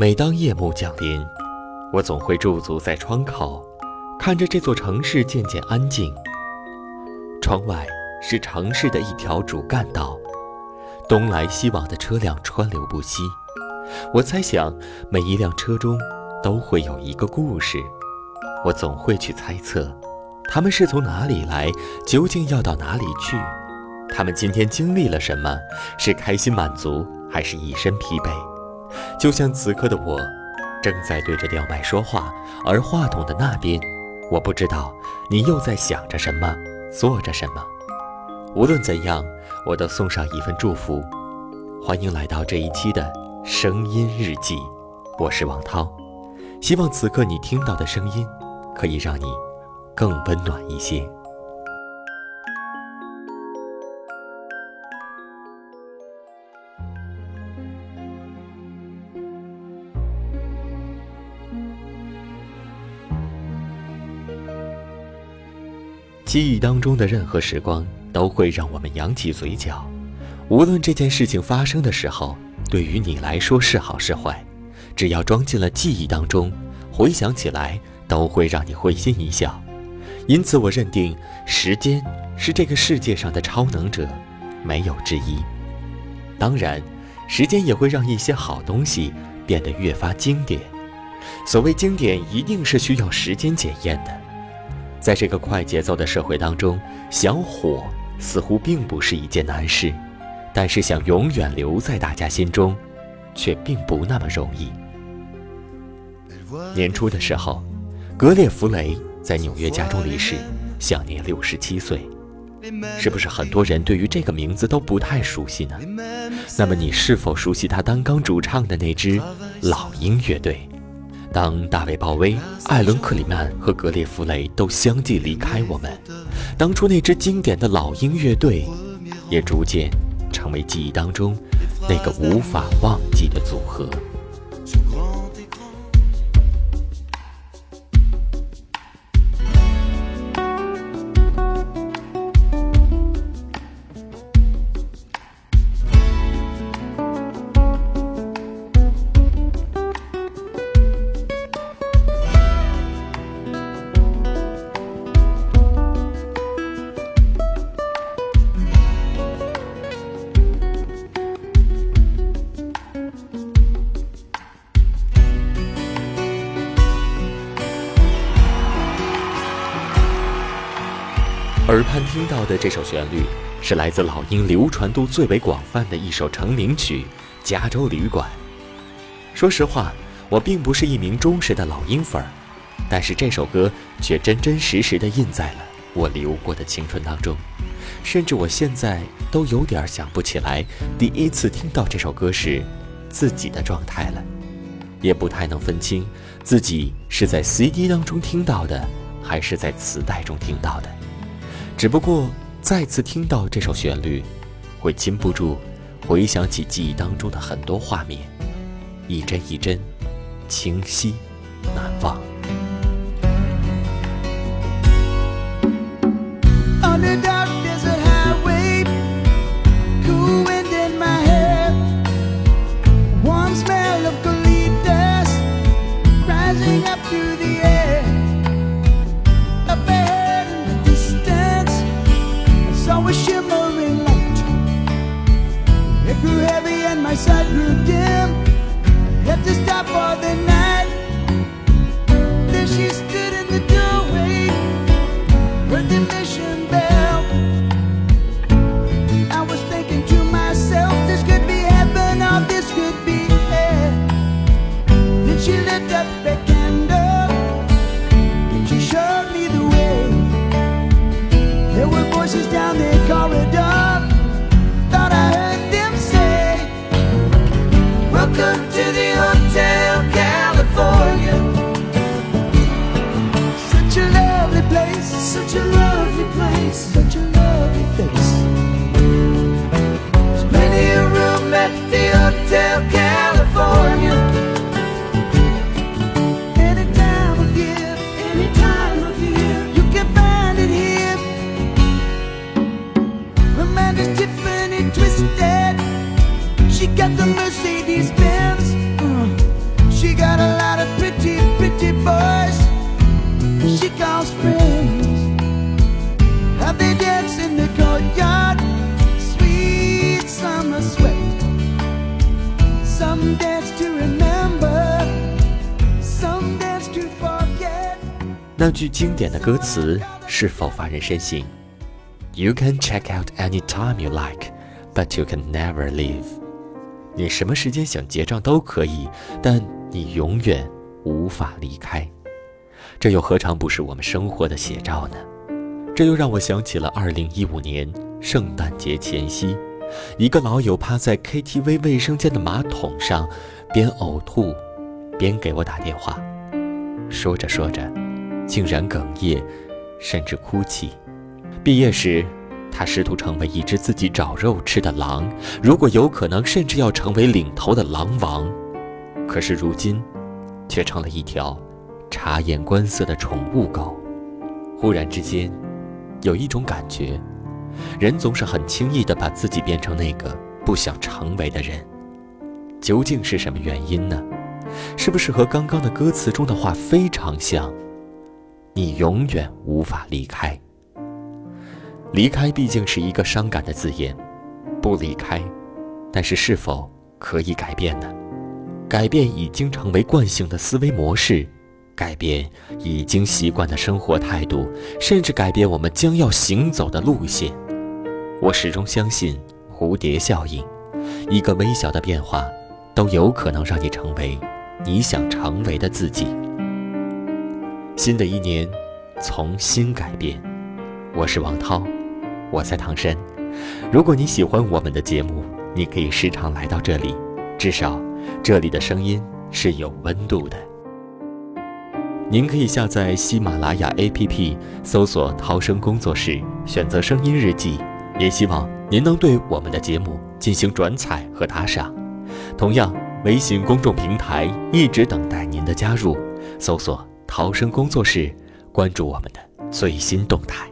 每当夜幕降临，我总会驻足在窗口，看着这座城市渐渐安静。窗外是城市的一条主干道，东来西往的车辆川流不息。我猜想，每一辆车中都会有一个故事。我总会去猜测，他们是从哪里来，究竟要到哪里去？他们今天经历了什么？是开心满足，还是一身疲惫？就像此刻的我，正在对着吊麦说话，而话筒的那边，我不知道你又在想着什么，做着什么。无论怎样，我都送上一份祝福。欢迎来到这一期的声音日记，我是王涛。希望此刻你听到的声音，可以让你更温暖一些。记忆当中的任何时光都会让我们扬起嘴角，无论这件事情发生的时候对于你来说是好是坏，只要装进了记忆当中，回想起来都会让你会心一笑。因此，我认定时间是这个世界上的超能者，没有之一。当然，时间也会让一些好东西变得越发经典。所谓经典，一定是需要时间检验的。在这个快节奏的社会当中，想火似乎并不是一件难事，但是想永远留在大家心中，却并不那么容易。年初的时候，格列弗雷在纽约家中离世，享年六十七岁。是不是很多人对于这个名字都不太熟悉呢？那么你是否熟悉他担纲主唱的那支老鹰乐队？当大卫·鲍威、艾伦·克里曼和格列弗雷都相继离开我们，当初那支经典的老鹰乐队，也逐渐成为记忆当中那个无法忘记的组合。耳畔听到的这首旋律，是来自老鹰流传度最为广泛的一首成名曲《加州旅馆》。说实话，我并不是一名忠实的老鹰粉儿，但是这首歌却真真实实的印在了我流过的青春当中。甚至我现在都有点想不起来第一次听到这首歌时自己的状态了，也不太能分清自己是在 CD 当中听到的，还是在磁带中听到的。只不过再次听到这首旋律，会禁不住回想起记忆当中的很多画面，一帧一帧，清晰难忘。and my sight grew dim. Had to stop for the night. Then she stood in the doorway, heard the mission bell. I was thinking to myself, this could be heaven or this could be hell. Then she lit up a candle and she showed me the way. There were voices down there. she calls friends. Have they dance in the courtyard? Sweet summer sweat. Some dance to remember, some dance to forget. 那句经典的歌词是否发人深省？You can check out any time you like, but you can never leave。你什么时间想结账都可以，但你永远无法离开。 这又何尝不是我们生活的写照呢？这又让我想起了2015年圣诞节前夕，一个老友趴在 KTV 卫生间的马桶上，边呕吐，边给我打电话。说着说着，竟然哽咽，甚至哭泣。毕业时，他试图成为一只自己找肉吃的狼，如果有可能，甚至要成为领头的狼王。可是如今，却成了一条察言观色的宠物狗。忽然之间，有一种感觉，人总是很轻易地把自己变成那个不想成为的人。究竟是什么原因呢？是不是和刚刚的歌词中的话非常像？你永远无法离开。离开毕竟是一个伤感的字眼，不离开，但是是否可以改变呢？改变已经成为惯性的思维模式，改变已经习惯的生活态度，甚至改变我们将要行走的路线。我始终相信蝴蝶效应，一个微小的变化，都有可能让你成为你想成为的自己。新的一年，从新改变。我是王涛。我在唐山，如果你喜欢我们的节目，你可以时常来到这里，至少这里的声音是有温度的。您可以下载喜马拉雅 APP，搜索“逃生工作室”，选择“声音日记”。也希望您能对我们的节目进行转采和打赏。同样，微信公众平台一直等待您的加入，搜索“逃生工作室”，关注我们的最新动态。